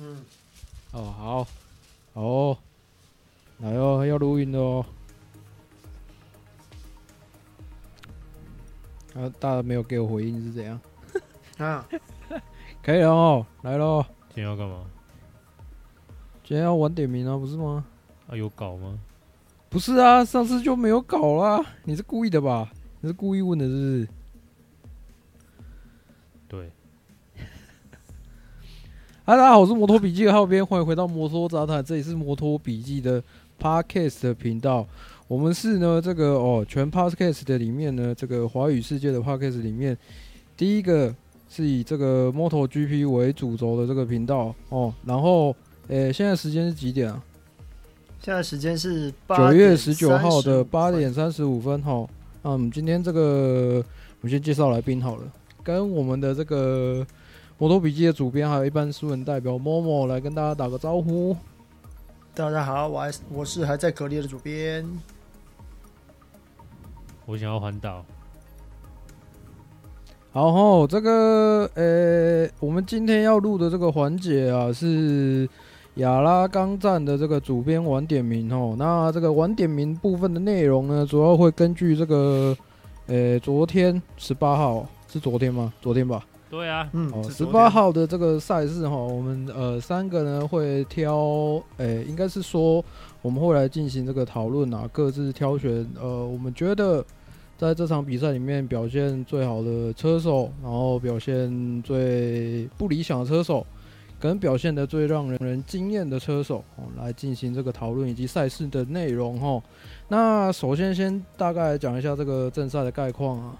嗯，哦，好，好，来哦，要录音哦。啊，大家没有给我回应是怎样？啊，可以了哦，来喽。今天要干嘛？今天要晚点名啊，不是吗？啊，有搞吗？不是啊，上次就没有搞啦。你是故意的吧？你是故意问的，是不是？对。嗨，大家好，我是摩托笔记的浩编，欢迎回到摩托杂谈，这里是摩托笔记的 Podcast 的频道。我们是呢，这个哦，全 Podcast 的里面呢，这个华语世界的 Podcast 里面，第一个是以这个 MotoGP 为主轴的这个频道哦。然后，诶，现在时间是几点啊？现在时间是九月十九号的八点三十五分哈。那我们今天这个，我们先介绍来宾好了，跟我们的这个摩托笔记的主编，还有一般书人代表 Momo 来跟大家打个招呼。大家好，我还我是还在隔离的主编。我想要环岛。好后，这个呃、欸，我们今天要录的这个环节啊，是亚拉冈站的这个主编晚点名哦。那这个晚点名部分的内容呢，主要会根据这个呃、欸，昨天十八号是昨天吗？昨天吧。对啊，嗯，哦，十八号的这个赛事哈，我们呃三个呢会挑，诶、欸，应该是说我们会来进行这个讨论啊，各自挑选呃，我们觉得在这场比赛里面表现最好的车手，然后表现最不理想的车手，跟表现的最让人人惊艳的车手，哦，来进行这个讨论以及赛事的内容哈。那首先先大概讲一下这个正赛的概况啊。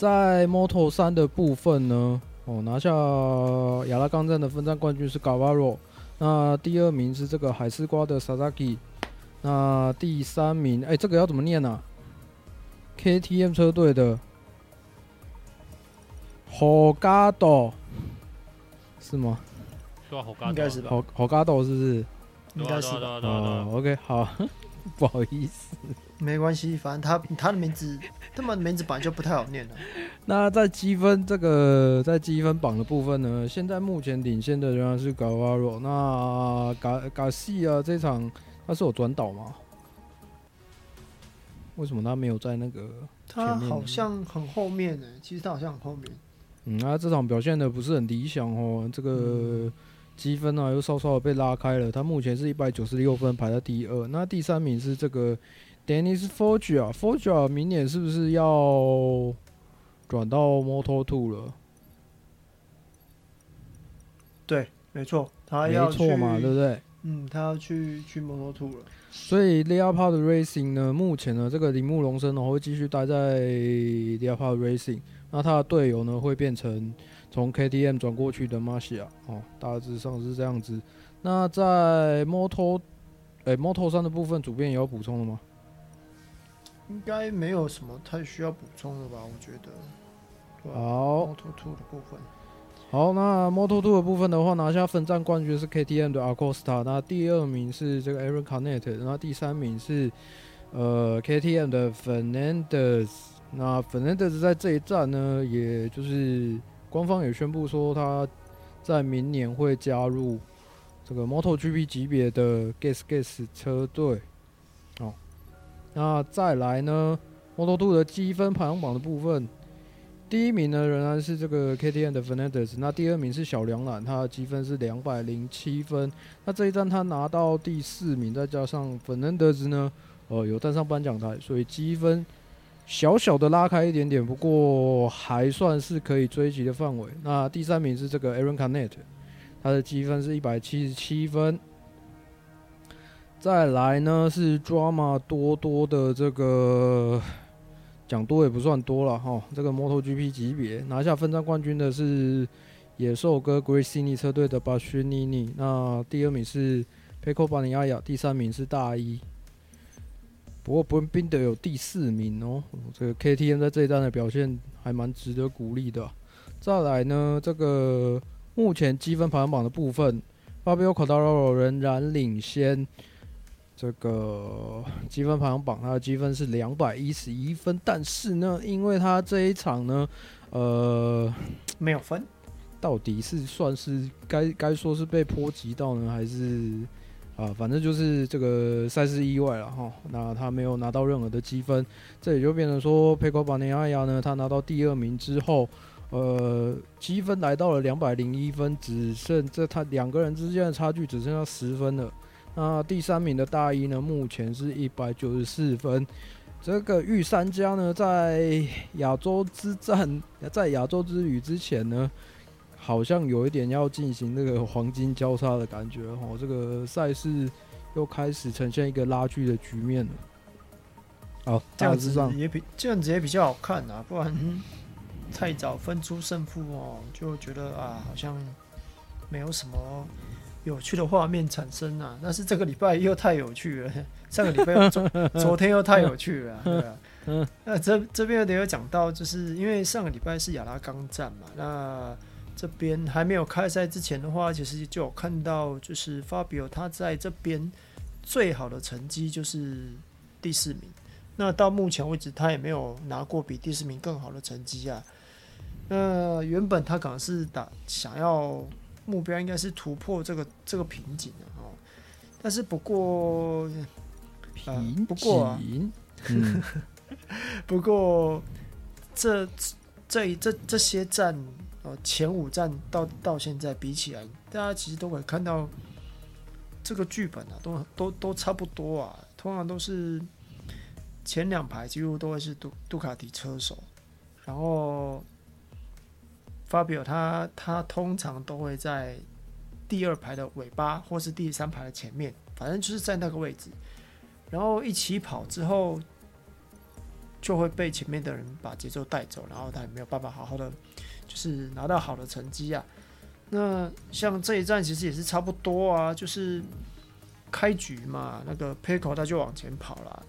在 Moto 三的部分呢，哦，拿下亚拉冈站的分站冠军是 Gavaro，那第二名是这个海丝瓜的 Sasaki，那第三名，哎、欸，这个要怎么念呢、啊？KTM 车队的 Holgado 是吗？应该是吧。Holgado 是不是？应该是吧。哦，OK，好，不好意思。没关系，反正他他的名字，他们的名字本来就不太好念了。那在积分这个在积分榜的部分呢，现在目前领先的仍然是 Gavaro。那 Garcia 这场他是有转导吗？为什么他没有在那个？他好像很后面呢、欸。其实他好像很后面。嗯，他这场表现的不是很理想哦。这个积分啊又稍稍的被拉开了。他目前是一百九十六分，排在第二。那第三名是这个。Dennis Foggia，Foggia 明年是不是要转到 Moto Two 了？对，没错，他要去嘛，对不对？嗯，他要去去 Moto2 了。所以 Leopard Racing 呢，目前呢，这个铃木龙生呢会继续待在 Leopard Racing，那他的队友呢会变成从 KTM 转过去的 Marcia 哦，大致上是这样子。那在 Moto，哎，Moto3 的部分，主编也有补充的吗？应该没有什么太需要补充的吧？我觉得。好。Moto2 的部分。好，那 Moto2 的部分的话，拿下分站冠军是 KTM 的 Acosta，那第二名是这个 Aaron Canet，那第三名是呃 KTM 的 Fernandez。那 Fernandez 在这一站呢，也就是官方也宣布说他在明年会加入这个 MotoGP 级别的 Gas Gas 车队。那再来呢，Moto2 的积分排行榜的部分，第一名呢仍然是这个 KTM 的 Fernandez，那第二名是小梁缆，他的积分是两百零七分。那这一站他拿到第四名，再加上 Fernandez 呢，呃，有站上颁奖台，所以积分小小的拉开一点点，不过还算是可以追及的范围。那第三名是这个 Aron Canet，他的积分是一百七十七分。再来呢是 drama 多多的这个讲多也不算多了哈，这个 MotoGP 级别拿下分站冠军的是野兽哥 Gresini 车队的 Bastianini，那第二名是 Pecco Bagnaia，第三名是大一。不过不宾德有第四名哦，这个 KTM 在这一站的表现还蛮值得鼓励的。再来呢，这个目前积分排行榜的部分，Fabio Quartararo 仍然领先。这个积分排行榜，他的积分是两百一十一分，但是呢，因为他这一场呢，呃，没有分，到底是算是该该说是被波及到呢，还是啊，反正就是这个赛事意外了哈。那他没有拿到任何的积分，这也就变成说佩科巴尼亚亚呢，他拿到第二名之后，呃，积分来到了两百零一分，只剩这他两个人之间的差距只剩下十分了。那第三名的大一呢，目前是一百九十四分。这个御三家呢，在亚洲之战，在亚洲之旅之前呢，好像有一点要进行那个黄金交叉的感觉哦。这个赛事又开始呈现一个拉锯的局面了。好，这样子也比这样子也比较好看啊，不然太早分出胜负哦，就觉得啊，好像没有什么。有趣的画面产生啊！但是这个礼拜又太有趣了，上个礼拜又昨 昨天又太有趣了，对啊。那这这边有点有讲到，就是因为上个礼拜是亚拉冈站嘛，那这边还没有开赛之前的话，其实就有看到，就是 Fabio 他在这边最好的成绩就是第四名。那到目前为止，他也没有拿过比第四名更好的成绩啊。那原本他可能是打想要。目标应该是突破这个这个瓶颈的哦，但是不过不过啊，嗯、不过这这这这些站哦，前五站到到现在比起来，大家其实都可以看到这个剧本啊，都都都差不多啊，通常都是前两排几乎都会是杜杜卡迪车手，然后。Fabio 他他通常都会在第二排的尾巴，或是第三排的前面，反正就是在那个位置。然后一起跑之后，就会被前面的人把节奏带走，然后他也没有办法好好的就是拿到好的成绩啊。那像这一站其实也是差不多啊，就是开局嘛，那个 Pecco 他就往前跑了，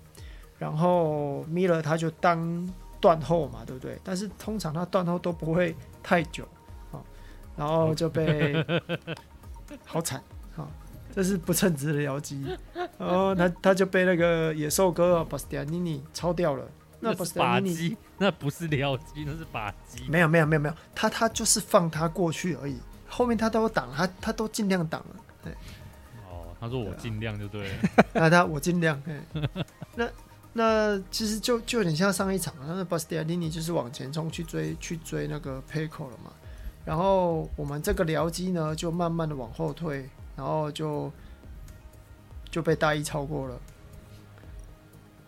然后 Miller 他就当。断后嘛，对不对？但是通常他断后都不会太久，哦，然后就被 好惨，好，这是不称职的僚机，然后他他就被那个野兽哥巴斯蒂安尼尼超掉了。那巴斯蒂安尼尼那不是僚机，那是靶机。没有没有没有没有，他他就是放他过去而已，后面他都挡，他他都尽量挡了。对，哦，他说我尽量就对了，那 他我尽量，那。那其实就就有点像上一场，那 b u s t i a n i n i 就是往前冲去追去追那个 Pecco 了嘛，然后我们这个僚机呢就慢慢的往后退，然后就就被大一超过了，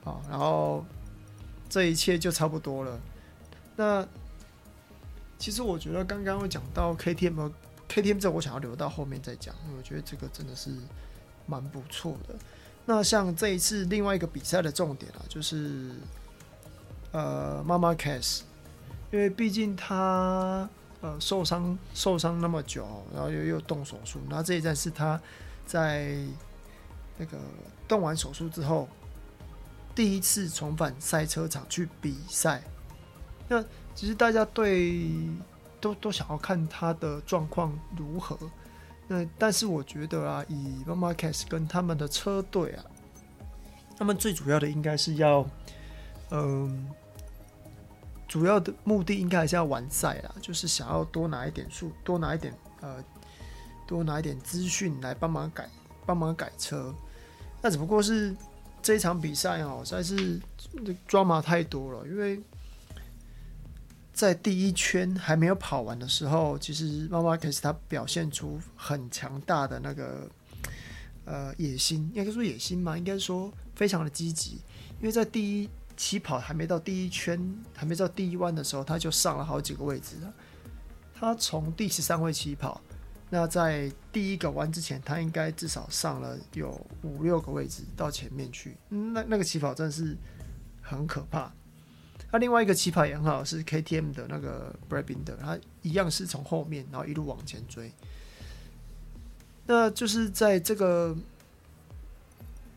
好，然后这一切就差不多了。那其实我觉得刚刚我讲到 KTM，KTM 这我想要留到后面再讲，因为我觉得这个真的是蛮不错的。那像这一次另外一个比赛的重点啊，就是呃，Marc Marquez，因为毕竟他呃受伤受伤那么久，然后又又动手术，那这一站是他在那个动完手术之后第一次重返赛车场去比赛。那其实大家对都都想要看他的状况如何。那但是我觉得啊，以 Marquez 跟他们的车队啊，他们最主要的应该是要，嗯，主要的目的应该还是要完赛啦，就是想要多拿一点数，多拿一点呃，多拿一点资讯来帮忙改，帮忙改车。那只不过是这一场比赛哦，实在是抓马太多了，因为。在第一圈还没有跑完的时候，其实妈妈开始他表现出很强大的那个呃野心，应该说野心嘛，应该说非常的积极。因为在第一起跑还没到第一圈，还没到第一弯的时候，他就上了好几个位置了。他从第十三位起跑，那在第一个弯之前，他应该至少上了有五六个位置到前面去。那那个起跑真的是很可怕。那另外一个起跑也很好，是 KTM 的那个 Brad Binder，他一样是从后面，然后一路往前追。那就是在这个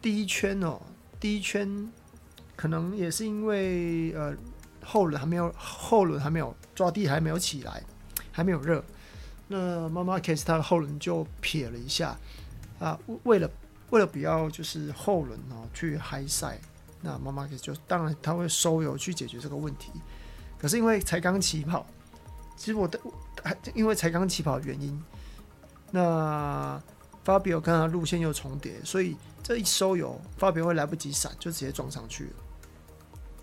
第一圈哦，第一圈可能也是因为呃后轮还没有后轮还没有抓地还没有起来，还没有热。那 Marc Marquez 他的后轮就撇了一下啊，为了为了不要就是后轮哦去嗨赛。那 Marc Marquez 就当然他会收油去解决这个问题，可是因为才刚起跑，其实我的还因为才刚起跑的原因，那 Fabio 跟他路线又重叠，所以这一收油，Fabio 会来不及闪，就直接撞上去了。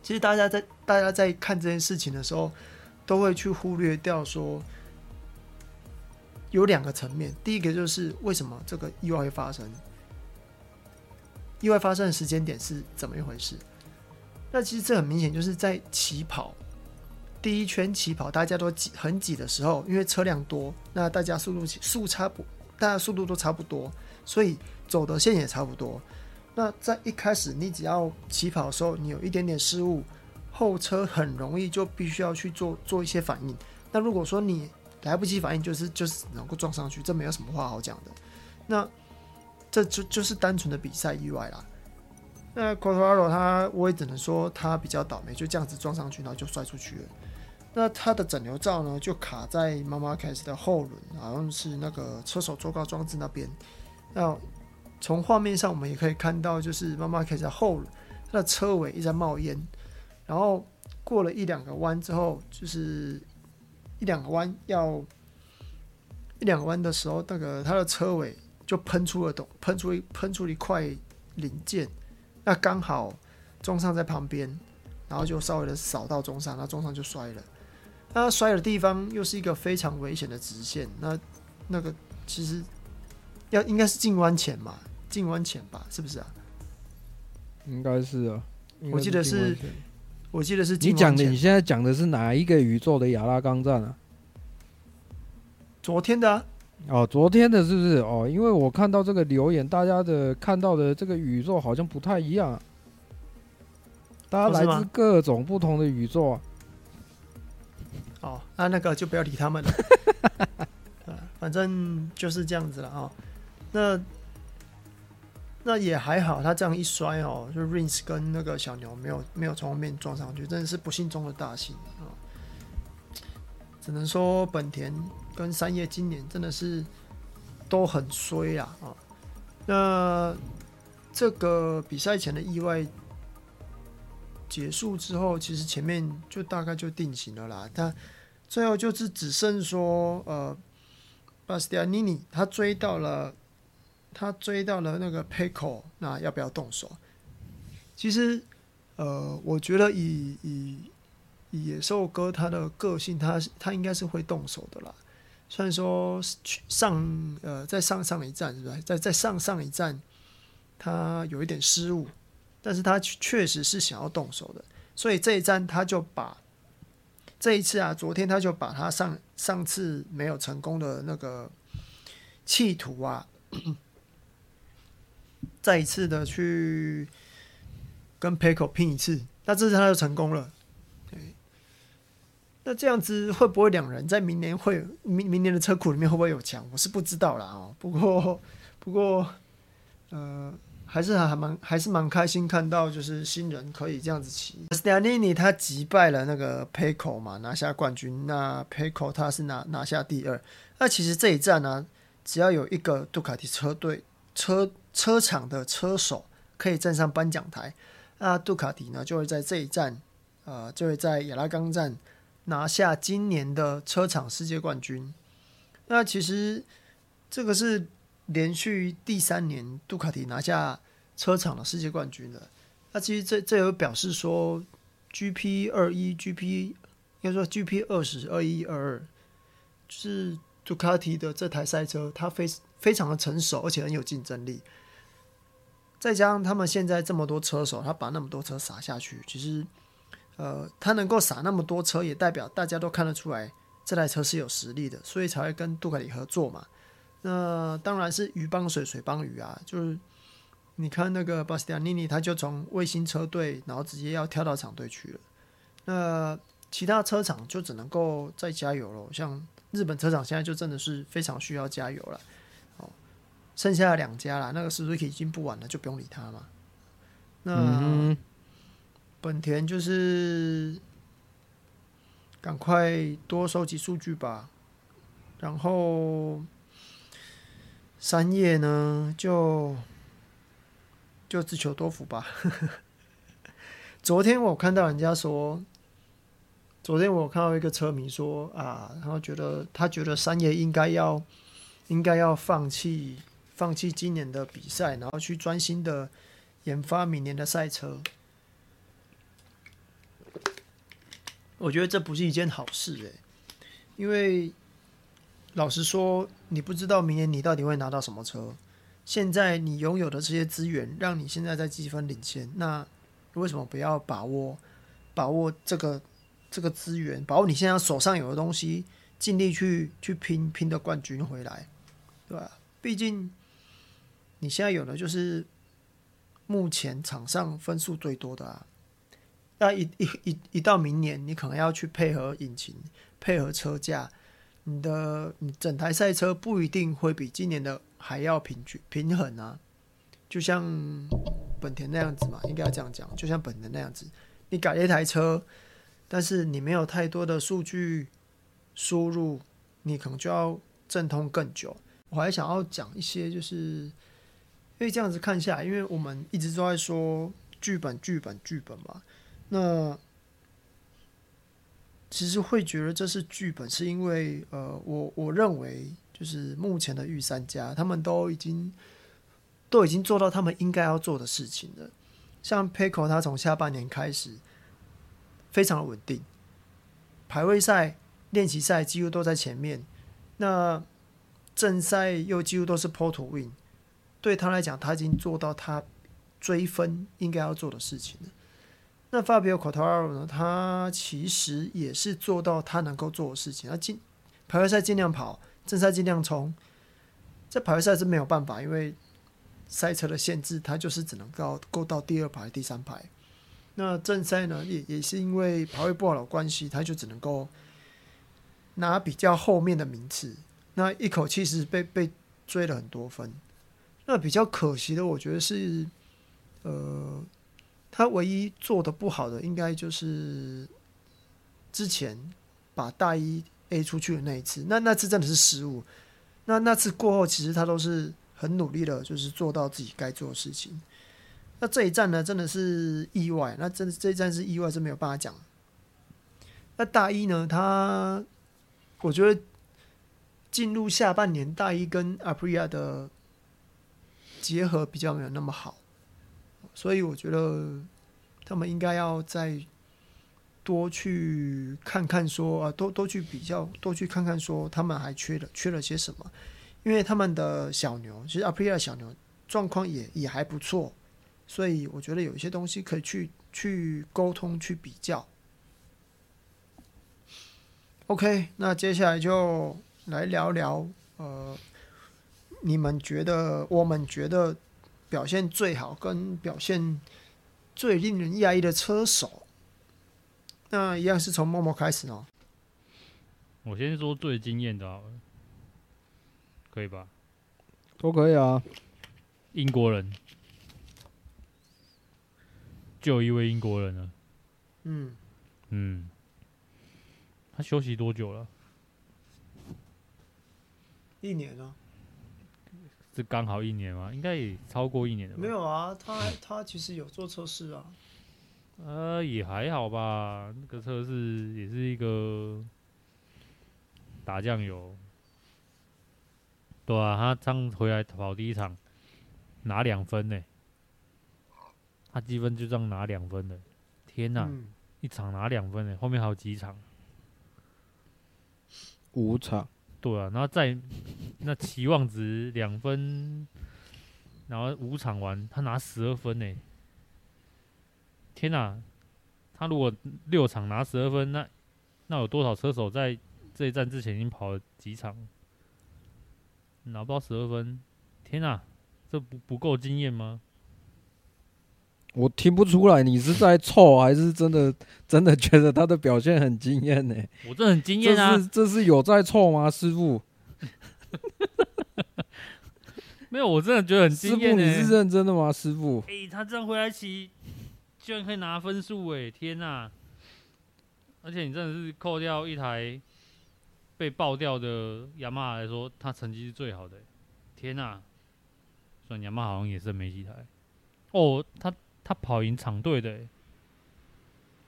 其实大家在大家在看这件事情的时候，都会去忽略掉说，有两个层面。第一个就是为什么这个意外会发生？意外发生的时间点是怎么一回事？那其实这很明显就是在起跑第一圈起跑，大家都挤很挤的时候，因为车辆多，那大家速度速差不，大家速度都差不多，所以走的线也差不多。那在一开始，你只要起跑的时候，你有一点点失误，后车很容易就必须要去做做一些反应。那如果说你来不及反应，就是就是能够撞上去，这没有什么话好讲的。那这就就是单纯的比赛意外啦。那 Quartaro 他，我也只能说他比较倒霉，就这样子撞上去，然后就摔出去了。那他的整流罩呢，就卡在 Marquez 的后轮，好像是那个车手坐高装置那边。那从画面上，我们也可以看到，就是妈妈开始在后，它的车尾一直在冒烟，然后过了一两个弯之后，就是一两个弯要一两个弯的时候，那个它的车尾就喷出了东，喷出一喷出一块零件，那刚好中上在旁边，然后就稍微的扫到中上，那中上就摔了。那摔的地方又是一个非常危险的直线，那那个其实要应该是进弯前嘛。进弯前吧，是不是啊？应该是啊，我记得是，我记得是。你讲的，你现在讲的是哪一个宇宙的亚拉冈站啊？昨天的啊。哦，昨天的是不是？哦，因为我看到这个留言，大家的看到的这个宇宙好像不太一样啊。大家来自各种不同的宇宙啊。哦，那那个就不要理他们了。反正就是这样子了啊。那。那也还好，他这样一摔哦，就 Rins 跟那个小牛没有没有从后面撞上去，真的是不幸中的大幸啊！只能说本田跟三叶今年真的是都很衰啊！啊，那这个比赛前的意外结束之后，其实前面就大概就定型了啦。他最后就是只剩说，呃，巴斯蒂亚尼尼他追到了。他追到了那个 p e c o 那要不要动手？其实，呃，我觉得以以以野兽哥他的个性，他他应该是会动手的啦。虽然说上呃在上上一站是不是在在上上一站他有一点失误，但是他确实是想要动手的。所以这一站他就把这一次啊，昨天他就把他上上次没有成功的那个企图啊。再一次的去跟 Pecco 拼一次，那这次他就成功了。那这样子会不会两人在明年会明明年的车库里面会不会有墙？我是不知道啦哦。不过不过，呃，还是还蛮还是蛮开心看到就是新人可以这样子骑。Bastianini 他击败了那个 p e c o 嘛，拿下冠军。那 Pecco 他是拿拿下第二。那其实这一站呢、只要有一个杜卡迪车队车。车厂的车手可以站上颁奖台，那杜卡迪呢就会在这一站，呃，就会在亚拉冈站拿下今年的车厂世界冠军。那其实这个是连续第三年杜卡迪拿下车厂的世界冠军的。那其实这这有表示说，GP 二一、GP 应该说 GP 二十二一二二，是杜卡迪的这台赛车，它非非常的成熟，而且很有竞争力。再加上他们现在这么多车手，他把那么多车撒下去，其实，呃，他能够撒那么多车，也代表大家都看得出来这台车是有实力的，所以才会跟杜卡迪合作嘛。那当然是鱼帮水，水帮鱼啊。就是你看那个巴斯蒂亚尼尼，他就从卫星车队，然后直接要跳到厂队去了。那其他车厂就只能够再加油了，像日本车厂现在就真的是非常需要加油了。哦剩下两家啦，那个 Suzuki 已经不玩了，就不用理他嘛。那本田就是赶快多收集数据吧，然后三叶呢就就自求多福吧。昨天我看到人家说，昨天我看到一个车迷说啊，然后觉得他觉得三叶应该要应该要放弃放弃今年的比赛，然后去专心的研发明年的赛车。我觉得这不是一件好事诶，因为老实说，你不知道明年你到底会拿到什么车。现在你拥有的这些资源，让你现在在积分领先，那为什么不要把握把握这个这个资源，把握你现在手上有的东西，尽力去去拼拼的冠军回来，对吧？毕竟你现在有的就是目前场上分数最多的啊。那一一一一到明年，你可能要去配合引擎、配合车架，你的你整台赛车不一定会比今年的还要平均平衡啊。就像本田那样子嘛，应该要这样讲，就像本田那样子，你改了一台车，但是你没有太多的数据输入，你可能就要阵痛更久。我还想要讲一些，就是因为这样子看下来，因为我们一直都在说剧本、剧本、剧本嘛。那其实会觉得这是剧本，是因为呃，我我认为就是目前的御三家，他们都已经都已经做到他们应该要做的事情了。像 p e c o 他从下半年开始非常稳定，排位赛、练习赛几乎都在前面，那正赛又几乎都是 Pole to Win，对他来讲，他已经做到他追分应该要做的事情了。那 Fabio Quartararo 呢？他其实也是做到他能够做的事情。他尽排位赛尽量跑，正赛尽量冲。在排位赛是没有办法，因为赛车的限制，他就是只能够够到第二排、第三排。那正赛呢，也也是因为排位不好的关系，他就只能够拿比较后面的名次。那一口气是被被追了很多分。那比较可惜的，我觉得是呃。他唯一做的不好的，应该就是之前把大一 A 出去的那一次。那那次真的是失误。那那次过后，其实他都是很努力的，就是做到自己该做的事情。那这一站呢，真的是意外。那真的这一站是意外，是没有办法讲。那大一呢，他我觉得进入下半年，大一跟 Aprilia 的结合比较没有那么好。所以我觉得他们应该要再多去看看，说啊，多多去比较，多去看看，说他们还缺了缺了些什么。因为他们的小牛，其实 UPR 小牛状况也也还不错，所以我觉得有一些东西可以去去沟通去比较。OK，那接下来就来聊聊，呃，你们觉得，我们觉得。表现最好跟表现最令人讶异的车手，那一样是从默默开始哦。我先说最惊艳的好了，可以吧？都可以啊。英国人，就一位英国人了。嗯嗯，他休息多久了？一年了。是刚好一年吗？应该也超过一年了。没有啊，他他其实有做测试啊。呃，也还好吧。那个测试也是一个打酱油。对啊，他刚回来跑第一场拿两分呢。他积分就这样拿两分的。天哪，嗯、一场拿两分呢，后面还有几场？五场。对啊，然后再 那期望值两分，然后五场完他拿十二分呢！天哪，他如果六场拿十二分，那那有多少车手在这一站之前已经跑了几场，拿不到十二分？天哪，这不不够惊艳吗？我听不出来你是在臭还是真的 真的觉得他的表现很惊艳呢？我这很惊艳啊！这是这是有在臭吗，师傅？没有，我真的觉得很惊艳。师傅，你是认真的吗，师傅？哎、欸，他这样回来骑，居然可以拿分数哎！天哪！而且你真的是扣掉一台被爆掉的雅马哈来说，他成绩是最好的。天哪！算雅马好像也是没几台。哦，他。他跑赢场队的，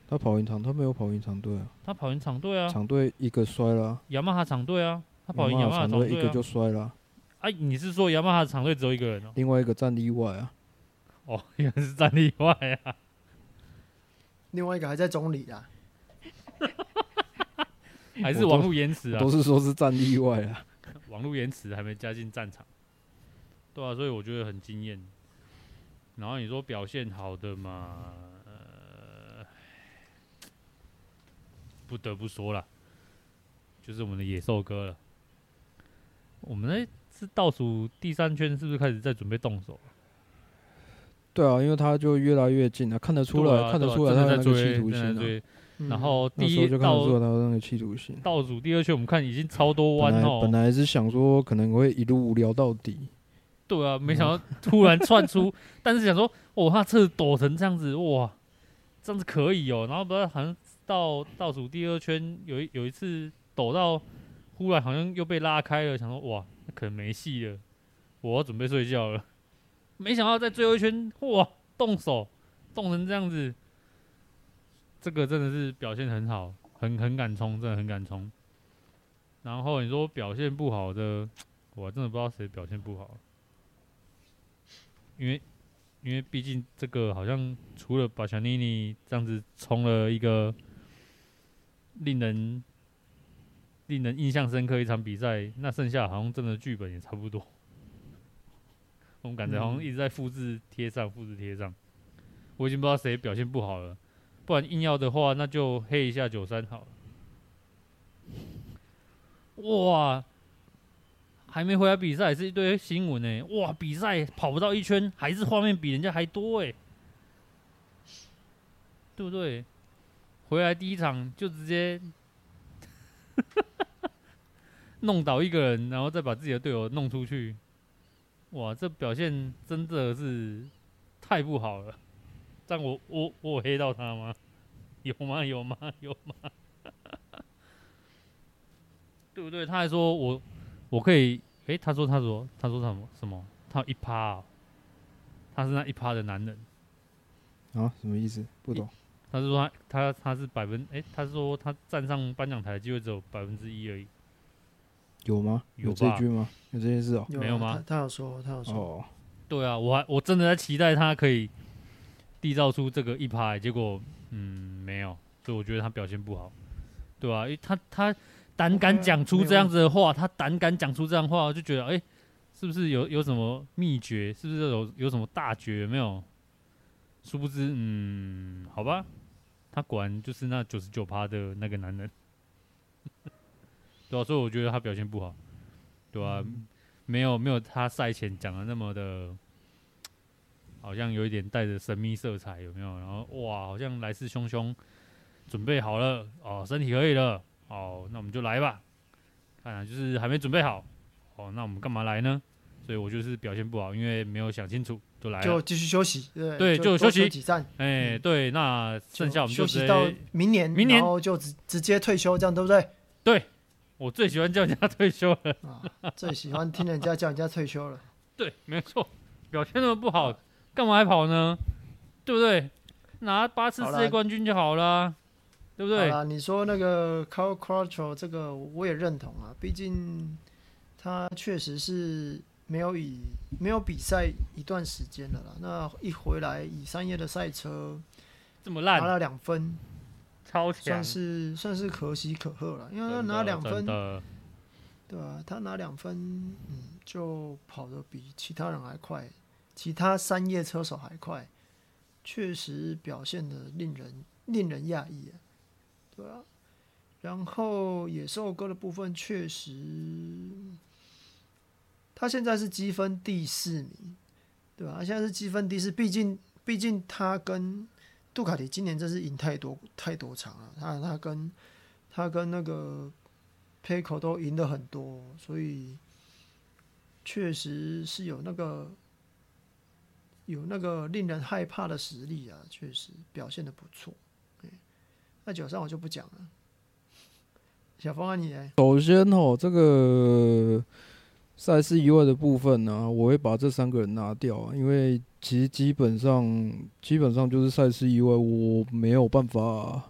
他跑赢场，他没有跑赢场队啊。他跑赢场队啊。场队一个摔了、啊。雅马哈场队啊，他跑赢雅马哈场队、啊、一个就摔了、啊。哎、啊，你是说雅马哈场队只有一个人哦？另外一个站例外啊。哦，原来是站例外啊。另外一个还在中里啊。还是网络延迟啊？都是说是站例外啊。网络延迟还没加进战场。对啊，所以我觉得很惊艳。然后你说表现好的嘛，呃，不得不说了，就是我们的野兽哥了。我们那是倒数第三圈，是不是开始在准备动手？对啊，因为他就越来越近了，看得出来，啊、看得出来他的那个企图心、啊。然后第一就看得出来他的那个企图心。倒数第二圈，我们看已经超多弯哦。本来是想说可能会一路聊到底。对啊，没想到突然窜出，但是想说，哦，他车子抖成这样子，哇，这样子可以哦。然后不知道好像到倒数第二圈，有一有一次抖到，忽然好像又被拉开了，想说，哇，可能没戏了，我要准备睡觉了。没想到在最后一圈，哇，动手动成这样子，这个真的是表现很好，很很敢冲，真的很敢冲。然后你说表现不好的，我真的不知道谁表现不好。因为，因为毕竟这个好像除了把小妮妮这样子冲了一个令人令人印象深刻一场比赛，那剩下好像真的剧本也差不多。我们感觉好像一直在复制贴上，复制贴上。我已经不知道谁表现不好了，不然硬要的话，那就黑一下九三好了。哇！还没回来比赛，是一堆新闻呢。哇，比赛跑不到一圈，还是画面比人家还多哎，对不对？回来第一场就直接 弄倒一个人，然后再把自己的队友弄出去。哇，这表现真的是太不好了。但我我我有黑到他吗？有吗？有吗？有吗？对不对？他还说我。我可以，诶、欸，他说，他说，他说什么？什么？他有一趴、哦，他是那一趴的男人啊？什么意思？不懂。他是说他他他是百分，诶、他是说他站上颁奖台的机会只有百分之一而已。有吗？有这句吗？有这件事哦、喔？没有吗？他，他有说，他有说。哦。对啊，我还我真的在期待他可以缔造出这个一趴、欸，结果嗯没有，所以我觉得他表现不好，对吧、啊？因为他他。胆敢讲出这样子的话，他胆敢讲出这样的话，我就觉得，哎、欸，是不是有有什么秘诀？是不是有有什么大绝？有没有？殊不知，嗯，好吧，他果然就是那九十九趴的那个男人，对啊，所以我觉得他表现不好，对吧、啊嗯？没有没有他赛前讲的那么的，好像有一点带着神秘色彩，有没有？然后哇，好像来势汹汹，准备好了哦，身体可以了。好，那我们就来吧。看来就是还没准备好。哦，那我们干嘛来呢？所以我就是表现不好，因为没有想清楚就来了。就继续休息。对，对就，就休息几站。哎、欸，对，那剩下我们就休息到明年，明年然后就直直接退休，这样对不对？对，我最喜欢叫人家退休了。啊，最喜欢听人家叫人家退休了。对，没错，表现那么不好，干嘛还跑呢？对不对？拿八次世界冠军就好了。对不对？啊，你说那个 Cal Crutchlow 这个我也认同啊，毕竟他确实是没有以没有比赛一段时间了啦。那一回来以三叶的赛车这么烂，拿了两分，超强，算是算是可喜可贺了。因为他拿两分，对啊，他拿两分，嗯，就跑得比其他人还快，其他三叶车手还快，确实表现得令人令人讶异啊。对啊，然后野兽哥的部分确实，他现在是积分第四名，对吧？他现在是积分第四，毕竟毕竟他跟杜卡迪今年真是赢太多太多场了，他他跟他跟那个佩科都赢了很多，所以确实是有那个有那个令人害怕的实力啊，确实表现的不错。那九三我就不讲了。小峰啊，你呢？首先哦，这个赛事以外的部分呢、啊，我会把这三个人拿掉啊，因为其实基本上基本上就是赛事意外，我没有办法，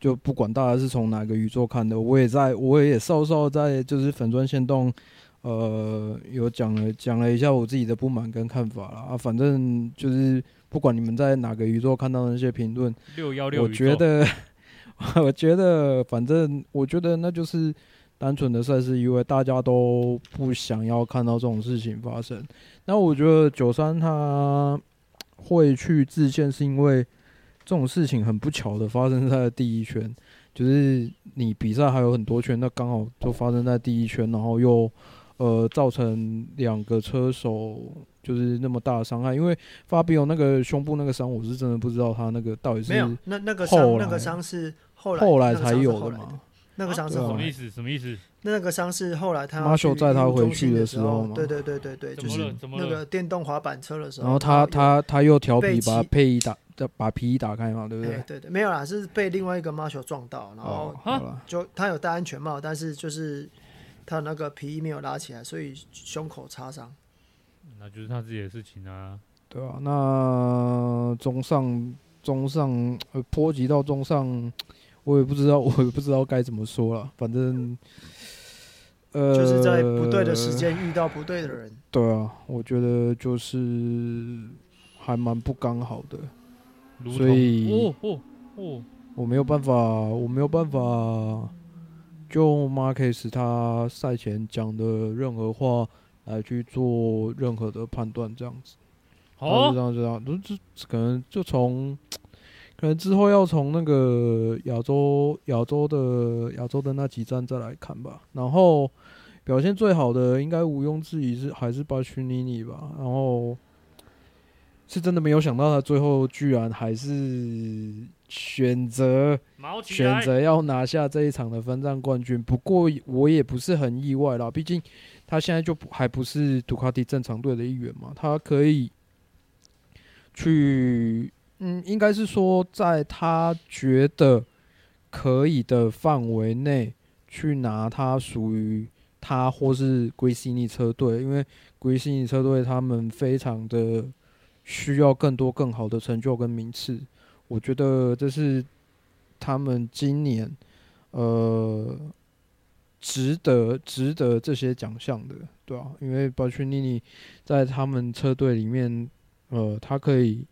就不管大家是从哪个宇宙看的，我也在我也稍稍在就是粉砖线动，呃，有讲了讲了一下我自己的不满跟看法啦啊，反正就是不管你们在哪个宇宙看到那些评论，六幺六，我觉得 我觉得反正我觉得那就是。单纯的赛事因为，大家都不想要看到这种事情发生。那我觉得九三他会去致歉，是因为这种事情很不巧的发生在第一圈，就是你比赛还有很多圈，那刚好就发生在第一圈，然后又呃造成两个车手就是那么大的伤害。因为法比奥那个胸部那个伤，我是真的不知道他那个到底是没有那那个伤那个伤是后来后来才有的嘛。那个伤是什么意思？什么意思？那个伤是后来他马修载他回去的时候对对对对对，就是那个电动滑板车的时候。然后他他他又调皮把配衣打，把皮衣打开嘛，对不对？对对对，没有啦，是被另外一个马修撞到，然后就他有戴安全帽，但是就是他那个皮衣没有拉起来，所以胸口擦伤。那就是他自己的事情啊。对啊，那中上中上呃波及到中上。我也不知道，我也不知道该怎么说了。反正，呃，就是在不对的时间遇到不对的人。对啊，我觉得就是还蛮不刚好的。所以，哦哦哦，我没有办法，我没有办法，就 Marquez 他赛前讲的任何话来去做任何的判断，这样子。好，这样这样，就就可能就从。可能之后要从那个亚洲、亚洲的亚洲的那几站再来看吧。然后表现最好的应该毋庸置疑是还是巴屈尼尼吧。然后是真的没有想到他最后居然还是选择选择要拿下这一场的分站冠军。不过我也不是很意外啦，毕竟他现在就还不是杜卡迪正常队的一员嘛，他可以去。嗯，应该是说，在他觉得可以的范围内去拿他属于他或是圭西尼车队，因为圭西尼车队他们非常的需要更多更好的成就跟名次。我觉得这是他们今年呃值得值得这些奖项的，对啊，因为巴屈尼尼在他们车队里面，呃，他可以。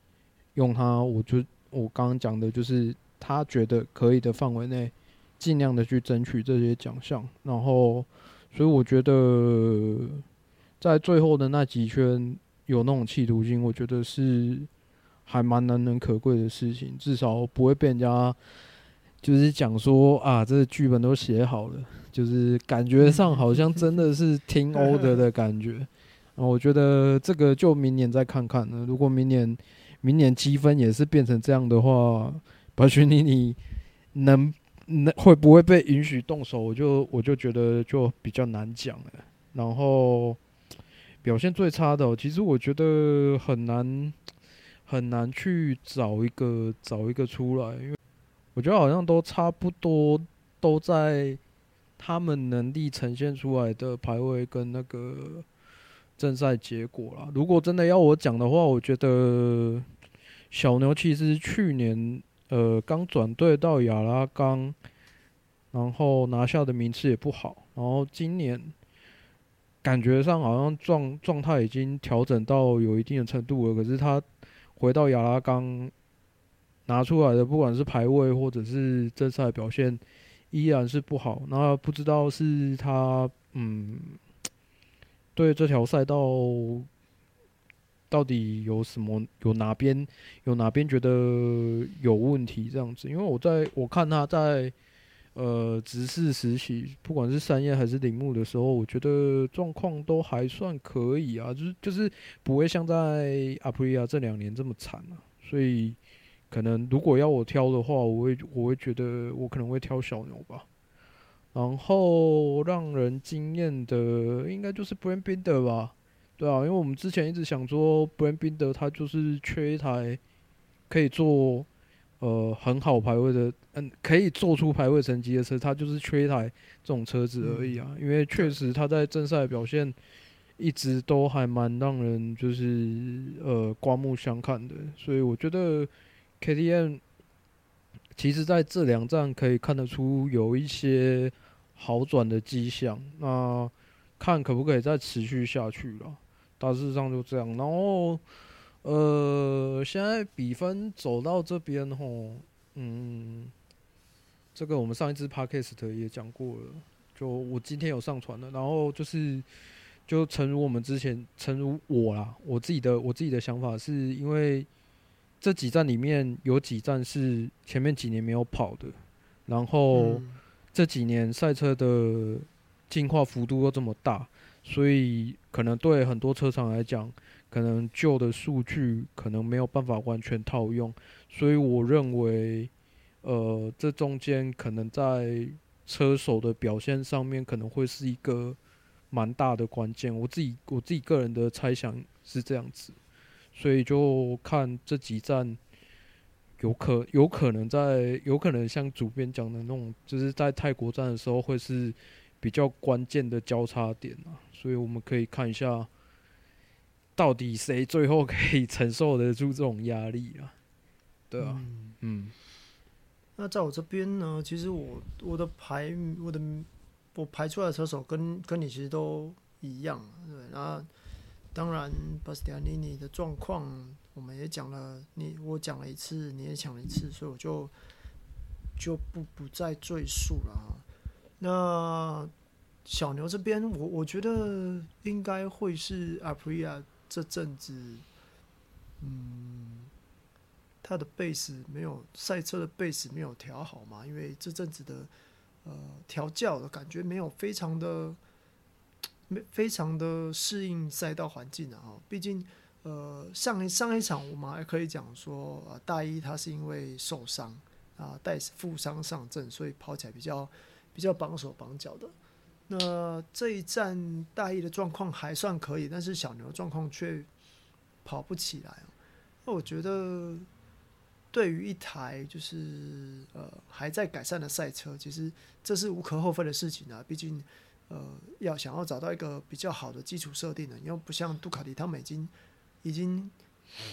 用他，我就我刚刚讲的，就是他觉得可以的范围内，尽量的去争取这些奖项。然后，所以我觉得在最后的那几圈有那种企图心，我觉得是还蛮难能可贵的事情。至少不会被人家就是讲说啊，这个剧本都写好了，就是感觉上好像真的是听 order 的感觉。然后我觉得这个就明年再看看呢。如果明年。明年积分也是变成这样的话，巴屈尼尼能能会不会被允许动手？我就我就觉得就比较难讲了。然后表现最差的，其实我觉得很难很难去找一个找一个出来，因为我觉得好像都差不多，都在他们能力呈现出来的排位跟那个。正赛结果啦，如果真的要我讲的话，我觉得小牛其实去年呃刚转队到亚拉冈，然后拿下的名次也不好，然后今年感觉上好像状状态已经调整到有一定的程度了，可是他回到亚拉冈拿出来的不管是排位或者是正赛表现依然是不好，那不知道是他嗯。对这条赛道到底有什么？有哪边有哪边觉得有问题？这样子，因为我在我看他在呃直视时期，不管是山叶还是铃木的时候，我觉得状况都还算可以啊，就是就是不会像在阿普利亚这两年这么惨啊。所以可能如果要我挑的话，我会我会觉得我可能会挑小牛吧。然后让人惊艳的应该就是 Brad Binder 吧，对啊，因为我们之前一直想说 Brad Binder 他就是缺一台可以做呃很好排位的，嗯，可以做出排位成绩的车，他就是缺一台这种车子而已啊。因为确实他在正赛表现一直都还蛮让人就是呃刮目相看的，所以我觉得 KTM 其实在这两站可以看得出有一些好转的迹象，那看可不可以再持续下去了。大致上就这样，然后呃，现在比分走到这边吼，嗯，这个我们上一支 Podcast 也讲过了，就我今天有上传了，然后就是。就诚如我们之前，诚如我啦，我自己的我自己的想法是因为这几站里面有几站是前面几年没有跑的，然后这几年赛车的进化幅度又这么大，所以可能对很多车厂来讲，可能旧的数据可能没有办法完全套用，所以我认为，呃，这中间可能在车手的表现上面可能会是一个。蛮大的关键，我自己我自己个人的猜想是这样子，所以就看这几站有可有可能在有可能像主编讲的那种，就是在泰国站的时候会是比较关键的交叉点啊，所以我们可以看一下到底谁最后可以承受得住这种压力啊？对啊，嗯，嗯，那在我这边呢，其实我我的排我的。我排出来的车手跟跟你其实都一样，对。那当然，巴斯蒂安尼尼的状况我们也讲了，你我讲了一次，你也讲了一次，所以我就就不不再赘述了。那小牛这边，我我觉得应该会是阿普利亚这阵子，嗯，他的 base 没有赛车的 base 没有调好嘛，因为这阵子的。呃，调教的感觉没有非常的，没非常的适应赛道环境的啊。毕竟，呃，上一上一场我们还可以讲说，呃，大一他是因为受伤啊，带负伤上阵，所以跑起来比较比较绑手绑脚的。那这一站大一的状况还算可以，但是小牛状况却跑不起来。那我觉得。对于一台就是呃还在改善的赛车，其实这是无可厚非的事情啊。毕竟呃要想要找到一个比较好的基础设定呢，因为不像杜卡迪他们已经已经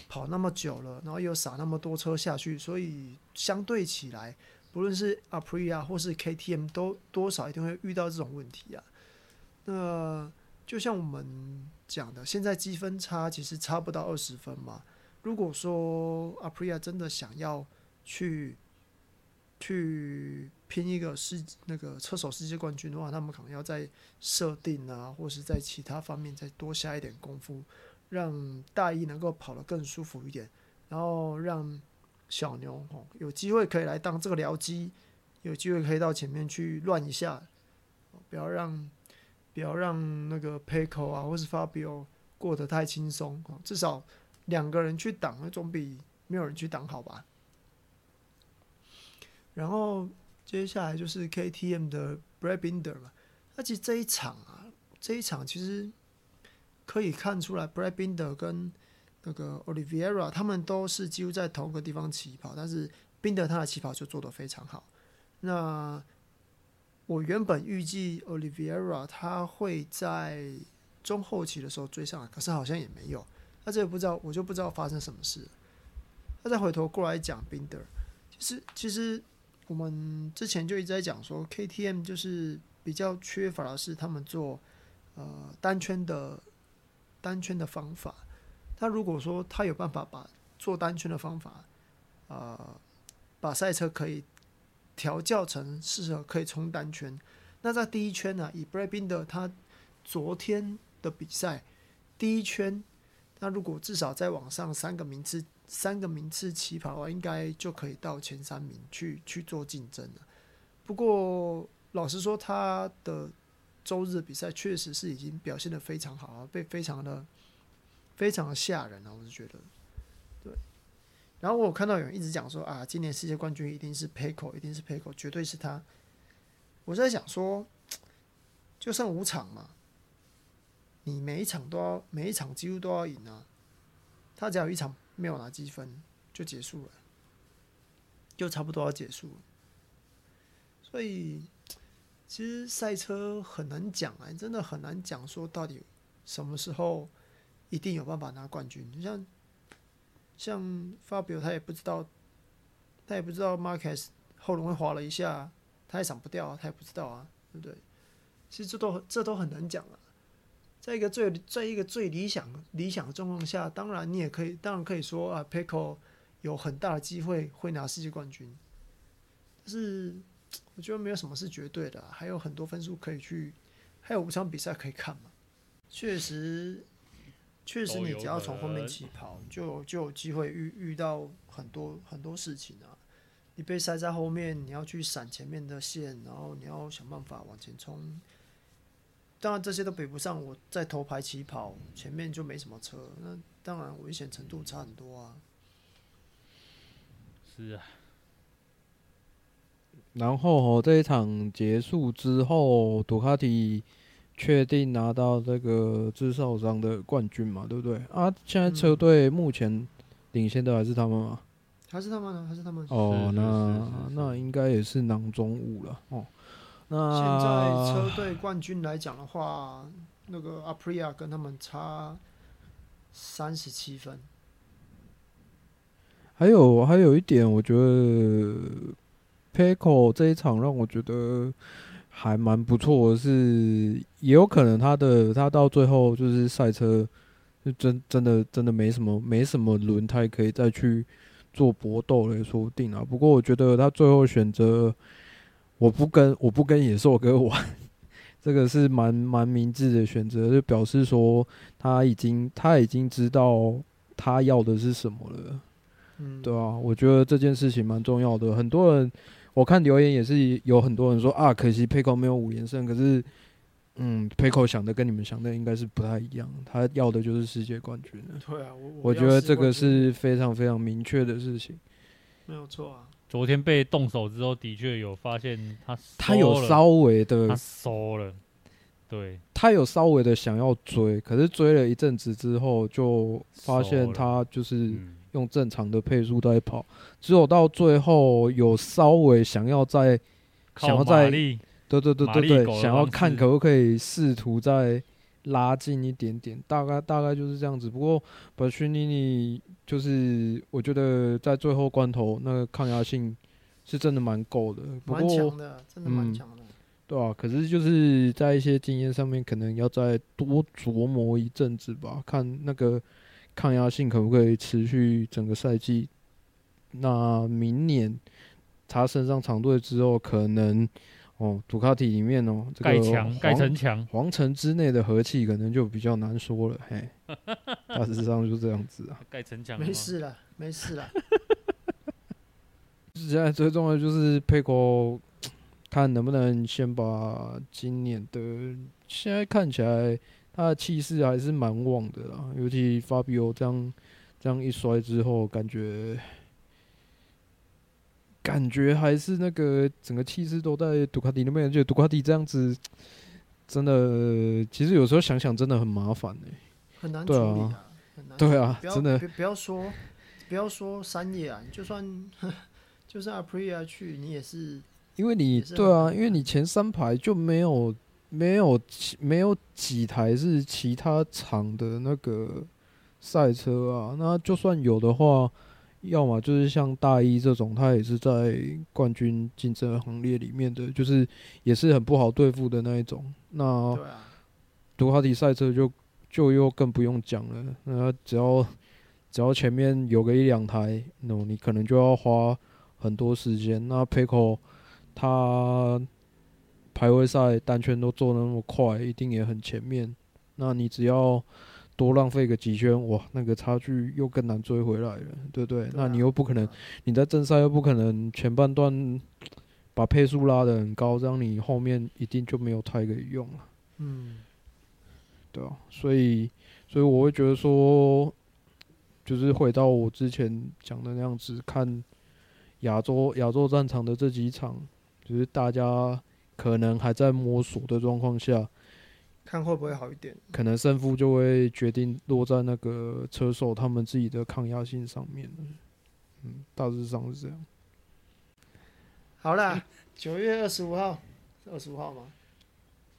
跑那么久了，然后又撒那么多车下去，所以相对起来，不论是 Aprilia 或是 KTM 都多少一定会遇到这种问题啊。那就像我们讲的，现在积分差其实差不到二十分嘛。如果说阿普利亚真的想要去去拼一个世那个车手世界冠军的话，他们可能要在设定啊，或是在其他方面再多下一点功夫，让大一能够跑得更舒服一点，然后让小牛哦有机会可以来当这个僚机，有机会可以到前面去乱一下，不要让不要让那个 Pecco 啊或是 Fabio 过得太轻松哦，至少。两个人去挡，总比没有人去挡好吧？然后接下来就是 KTM 的 Brad Binder 嘛。那其实这一场啊，这一场其实可以看出来，Brad Binder 跟那个 Oliviera 他们都是几乎在同个地方起跑，但是 Binder 他的起跑就做得非常好。那我原本预计 Oliviera 他会在中后期的时候追上来，可是好像也没有。那这也不知道，我就不知道发生什么事。那再回头过来讲，Binder，其实其实我们之前就一直在讲说，KTM 就是比较缺乏的是他们做呃单圈的单圈的方法。他如果说他有办法把做单圈的方法，呃，把赛车可以调教成适合可以冲单圈，那在第一圈呢，以 Brad Binder 他昨天的比赛第一圈。那如果至少再往上三个名次，三个名次起跑啊，应该就可以到前三名去去做竞争了。不过老实说，他的周日比赛确实是已经表现得非常好啊，被非常的非常的吓人啊，我是觉得。对。然后我看到有人一直讲说啊，今年世界冠军一定是 PECO，一定是 PECO，绝对是他。我在想说，就剩五场嘛。你每一场都要，每一场几乎都要赢啊！他只要一场没有拿积分，就结束了，就差不多要结束了。所以，其实赛车很难讲啊，真的很难讲说到底什么时候一定有办法拿冠军。像像 Fabio 他也不知道，他也不知道 Marcus 后轮会滑了一下，他也闪不掉啊，他也不知道啊，对不对？其实这都这都很难讲啊。在一个最在一个最理想理想的状况下，当然你也可以，当然可以说啊，Pecco 有很大的机会会拿世界冠军。但是我觉得没有什么是绝对的啊，还有很多分数可以去，还有五场比赛可以看嘛。确实，确实，你只要从后面起跑，就就有机会遇遇到很多很多事情啊。你被塞在后面，你要去闪前面的线，然后你要想办法往前冲。当然这些都比不上我在头排起跑，前面就没什么车，那当然危险程度差很多啊。是啊。然后这一场结束之后，杜卡迪确定拿到这个制造商的冠军嘛？对不对？啊，现在车队目前领先的还是他们吗？还是他们呢？还是他们？哦，那那应该也是囊中物了哦。那现在车队冠军来讲的话，那个 Aprilia 跟他们差三十七分。还有还有一点，我觉得 Peco 这一场让我觉得还蛮不错的是，也有可能他的他到最后就是赛车就真真的真的没什么没什么轮胎可以再去做搏斗了，也说不定啊。不过我觉得他最后选择。我不跟我不跟野兽哥玩，这个是蛮蛮明智的选择，就表示说他已经他已经知道他要的是什么了，嗯，对啊，我觉得这件事情蛮重要的。很多人我看留言也是有很多人说啊，可惜 Pecco 没有五连胜，可是嗯，Pecco 想的跟你们想的应该是不太一样，他要的就是世界冠军。对啊，我我觉得这个是非常非常明确的事情，没有错啊。昨天被动手之后，的确有发现他他有稍微的他缩了，对，他有稍微的想要追，可是追了一阵子之后，就发现他就是用正常的配速在跑，只有到最后有稍微想要再想要再对对对对对，想要看可不可以试图再拉近一点点，大概大概就是这样子。不过巴西尼尼。就是我觉得在最后关头，那个抗压性是真的蛮够的，蛮强的，真的蛮强的，嗯，对啊，可是就是在一些经验上面，可能要再多琢磨一阵子吧，看那个抗压性可不可以持续整个赛季。那明年他升上长队之后，可能。哦，杜卡迪里面哦，盖墙盖城墙，皇城之内的和气可能就比较难说了，嘿，大致上就这样子啊。盖城墙，没事了，没事了。现在最重要的就是佩科，看能不能先把今年的，现在看起来他的气势还是蛮旺的啦，尤其法比欧这样这样一摔之后，感觉。感觉还是那个整个气势都在杜卡迪那边，就杜卡迪这样子，真的，其实有时候想想真的很麻烦很难处理啊，啊很难。对啊，真的。不要说，不要说三叶啊，就算 就算 Aprilia 去，你也是，因为你对啊，因为你前三排就没有没有没有几台是其他厂的那个赛车啊，那就算有的话。要么就是像大一这种，他也是在冠军竞争行列里面的，就是也是很不好对付的那一种。那杜卡迪赛车就就又更不用讲了。那只要只要前面有个一两台，那你可能就要花很多时间。那 Pecco 他排位赛单圈都做得那么快，一定也很前面。那你只要多浪费个几圈，哇，那个差距又更难追回来了，对不对？那你又不可能，你在正赛又不可能前半段把配速拉得很高，这样你后面一定就没有太可以用了。嗯，对啊，所以，所以我会觉得说，就是回到我之前讲的那样子，看亚洲亚洲战场的这几场，就是大家可能还在摸索的状况下。看会不会好一点，可能胜负就会决定落在那个车手他们自己的抗压性上面。嗯，大致上是这样。好了，九月二十五号，二十五号吗？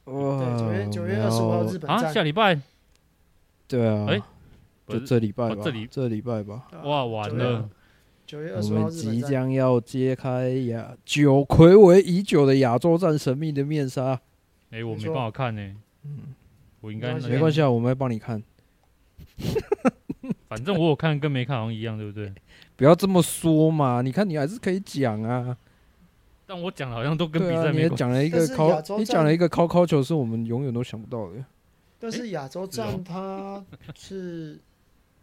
呃，对，九月九月二十五号日本站，啊，下礼拜。对啊，哎不就是这礼拜吧，哦这礼这礼拜吧，哇，完了，九月二我十号们即本站将要揭开亚久睽违已久的亚洲站神秘的面纱。哎，我没没错办法看呢，嗯，我应该没关系没关系啊，我们会帮你看。反正我有看跟没看好像一样，对不对？不要这么说嘛，你看你还是可以讲啊。但我讲好像都跟比赛没关系。也讲了一个考你讲了一个考考球是我们永远都想不到的。但是亚洲站它是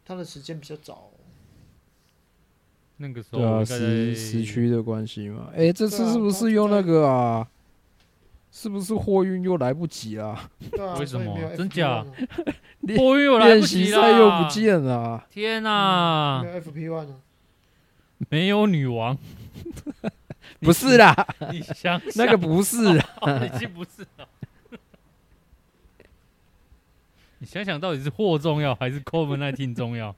它的时间比较早，那个时候对啊，时时区的关系嘛。哎，这次是不是用那个啊？是不是货运又来不及啦？对啊，为什么真假啊波 运又来不及习赛又不！见了啊。天哪没，有 FP One 啊？没有女王，不是啦，你想那个不是啦。哦已经不是了。你想想，到底是货重要还是 COVID-19 重要？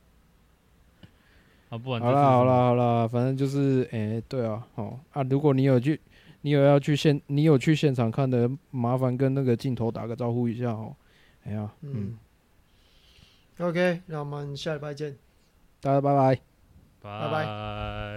啊，不管好啦好啦，好啦，反正就是，哎、对啊，好啊，如果你有去，你有要去现，你有去现场看的，麻烦跟那个镜头打个招呼一下哦。哎呀，嗯，嗯，OK，那我们下礼拜见。大家拜拜。拜拜拜。